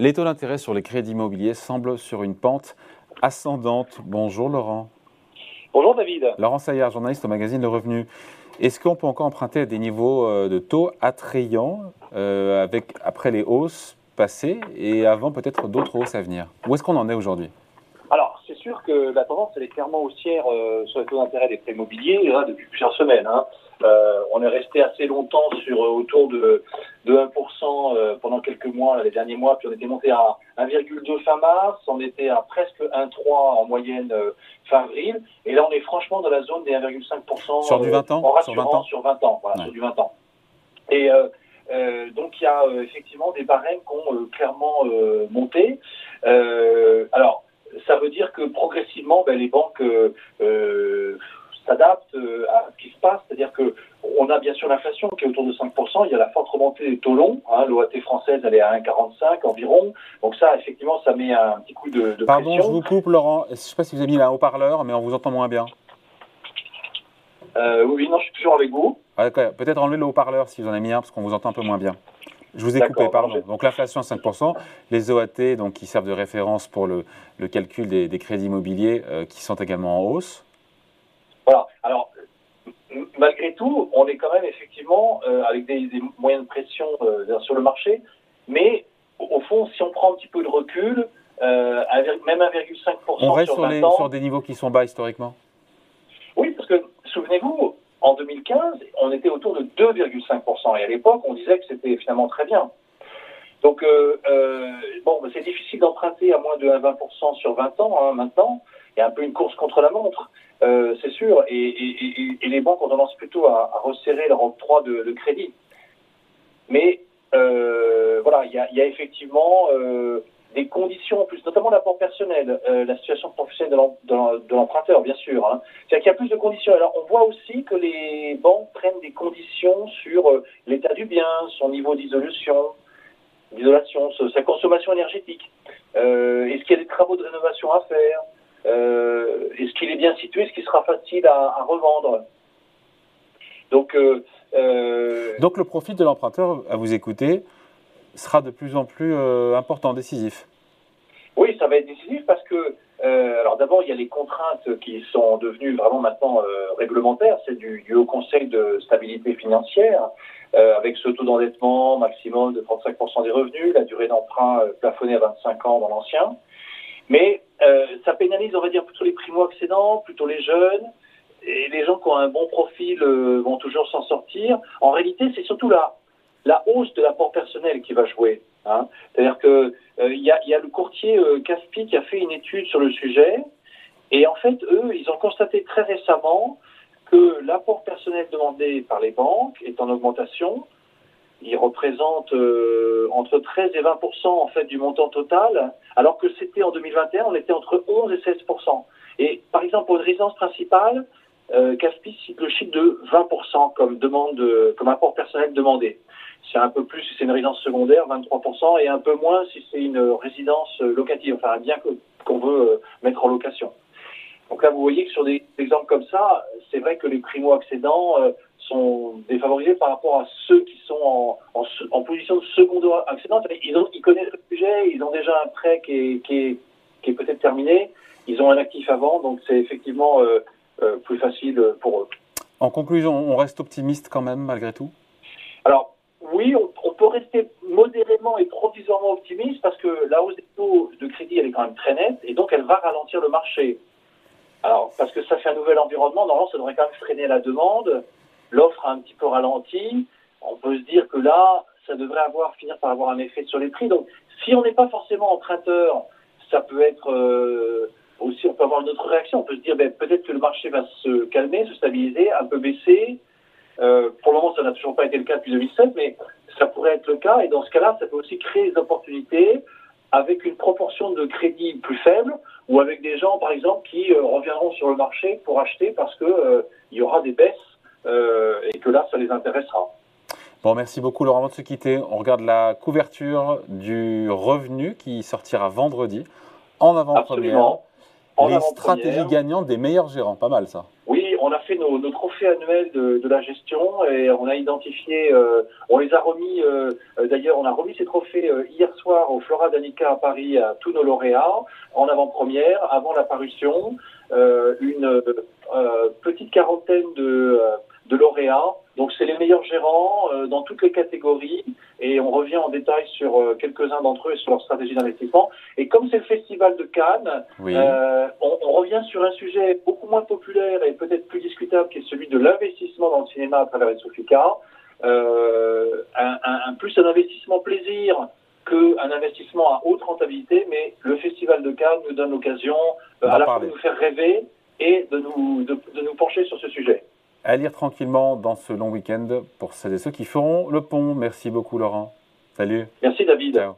Les taux d'intérêt sur les crédits immobiliers semblent sur une pente ascendante. Bonjour Laurent. Bonjour David. Laurent Saillard, journaliste au magazine Le Revenu. Est-ce qu'on peut encore emprunter à des niveaux euh, de taux attrayants euh, avec, après les hausses passées et avant peut-être d'autres hausses à venir? Où est-ce qu'on en est aujourd'hui? Alors, c'est sûr que la tendance, elle est clairement haussière euh, sur les taux d'intérêt des prêts immobiliers depuis plusieurs semaines. Hein. on est resté assez longtemps sur autour de, de 1% pendant quelques mois, les derniers mois, puis on était monté à 1,2 fin mars, on était à presque 1,3 en moyenne fin avril, et là on est franchement dans la zone des 1,5%. Sur du 20 ans en sur 20 ans Sur 20 ans, voilà, sur du 20 ans. Et euh, euh, donc il y a euh, effectivement des barèmes qui ont clairement monté. alors, ça veut dire que progressivement, ben, les banques s'adaptent à ce qui se passe, c'est-à-dire que on a bien sûr l'inflation qui est autour de 5%, il y a la forte remontée des taux longs, hein, l'OAT française elle est à 1,45 environ, donc ça effectivement ça met un petit coup de, de Pardon, je vous coupe Laurent, je ne sais pas si vous avez mis un haut-parleur, mais on vous entend moins bien. Euh, oui, non, je suis toujours avec vous. Peut-être enlever le haut-parleur si vous en avez mis un, parce qu'on vous entend un peu moins bien. Je vous ai coupé, pardon. Donc l'inflation à 5%, les OAT donc, qui servent de référence pour le, calcul des, crédits immobiliers euh, qui sont également en hausse. Voilà. Alors, malgré tout, on est quand même effectivement euh, avec des, moyens de pression sur le marché, mais au fond, si on prend un petit peu de recul, même 1,5% On reste sur, sur des niveaux qui sont bas historiquement Oui, parce que souvenez-vous, en 2015, on était autour de 2,5%. Et à l'époque, on disait que c'était finalement très bien. Donc, euh, euh, bon, c'est difficile d'emprunter à moins de 20% sur 20 ans hein, maintenant. Il y a un peu une course contre la montre, euh, c'est sûr. Et, les banques ont tendance plutôt à, resserrer leur octroi de, crédit. Mais voilà, il y a, y a effectivement des conditions en plus, notamment l'apport personnel, la situation professionnelle de l'emprunteur, bien sûr. Hein. C'est-à-dire qu'il y a plus de conditions. Alors, on voit aussi que les banques prennent des conditions sur l'état du bien, son niveau d'isolation, d'isolation, sa consommation énergétique. Euh, est-ce qu'il y a des travaux de rénovation à faire Est-ce qu'il est bien situé Est-ce qu'il sera facile à, à revendre Donc, Donc, le profit de l'emprunteur, à vous écouter, sera de plus en plus euh, important, décisif. Oui, ça va être décisif parce que, euh, alors d'abord, il y a les contraintes qui sont devenues vraiment maintenant euh, réglementaires. C'est du, Haut Conseil de stabilité financière, avec ce taux d'endettement maximum de 35% des revenus, la durée d'emprunt plafonnée à 25 ans dans l'ancien. Mais ça pénalise, on va dire, plutôt les primo-accédants, plutôt les jeunes. Et les gens qui ont un bon profil vont toujours s'en sortir. En réalité, c'est surtout là la hausse de l'apport personnel qui va jouer. Hein. C'est-à-dire que euh, il y, a, le courtier euh, Caspi qui a fait une étude sur le sujet, et en fait, eux, ils ont constaté très récemment que l'apport personnel demandé par les banques est en augmentation. Il représente euh, entre 13 et 20 en fait du montant total, alors que c'était en 2021, on était entre 11 et 16 Et par exemple, pour une résidence principale, euh, cite le chiffre de 20 comme demande, comme apport personnel demandé. C'est un peu plus si c'est une résidence secondaire, 23%, et un peu moins si c'est une résidence locative, enfin un bien qu'on veut euh, mettre en location. Donc là, vous voyez que sur des exemples comme ça, c'est vrai que les primo-accédants euh, sont défavorisés par rapport à ceux qui sont en, en, position de seconde accédant. Ils, ont, ils connaissent le sujet, ils ont déjà un prêt qui est, qui est, qui est peut-être terminé, ils ont un actif avant, donc c'est effectivement euh, plus facile pour eux. En conclusion, on reste optimiste quand même malgré tout? Alors, oui, on, peut rester modérément et provisoirement optimiste parce que la hausse des taux de crédit, elle est quand même très nette et donc elle va ralentir le marché. Alors, parce que ça fait un nouvel environnement, normalement, ça devrait quand même freiner la demande. L'offre a un petit peu ralenti. On peut se dire que là, ça devrait avoir, finir par avoir un effet sur les prix. Donc, si on n'est pas forcément emprunteur, ça peut être euh, aussi, on peut avoir une autre réaction. On peut se dire, ben, peut-être que le marché va se calmer, se stabiliser, un peu baisser. Euh, pour le moment, ça n'a toujours pas été le cas depuis 2007, mais ça pourrait être le cas. Et dans ce cas-là, ça peut aussi créer des opportunités avec une proportion de crédit plus faible ou avec des gens, par exemple, qui euh, reviendront sur le marché pour acheter parce qu'il euh, y aura des baisses et que là, ça les intéressera. Bon, merci beaucoup Laurent. Avant de se quitter, on regarde la couverture du revenu qui sortira vendredi en avant-première. Les stratégies gagnantes des meilleurs gérants, pas mal ça. Oui, on a fait nos, trophées annuels de, la gestion et on a identifié, on les a remis, d'ailleurs, on a remis ces trophées hier soir au Flora Danica à Paris à tous nos lauréats en avant-première, avant la parution. une petite quarantaine de, de lauréats donc c'est les meilleurs gérants euh, dans toutes les catégories et on revient en détail sur euh, quelques-uns d'entre eux et sur leur stratégie d'investissement. Et comme c'est le festival de Cannes, euh, on, revient sur un sujet beaucoup moins populaire et peut-être plus discutable qui est celui de l'investissement dans le cinéma à travers les Sofica. Un, plus un investissement plaisir qu'un investissement à haute rentabilité, mais le festival de Cannes nous donne l'occasion à la fois de nous faire rêver et de nous, de nous pencher sur ce sujet à lire tranquillement dans ce long week-end pour celles et ceux qui feront le pont. Merci beaucoup Laurent. Salut. Merci David. Ciao.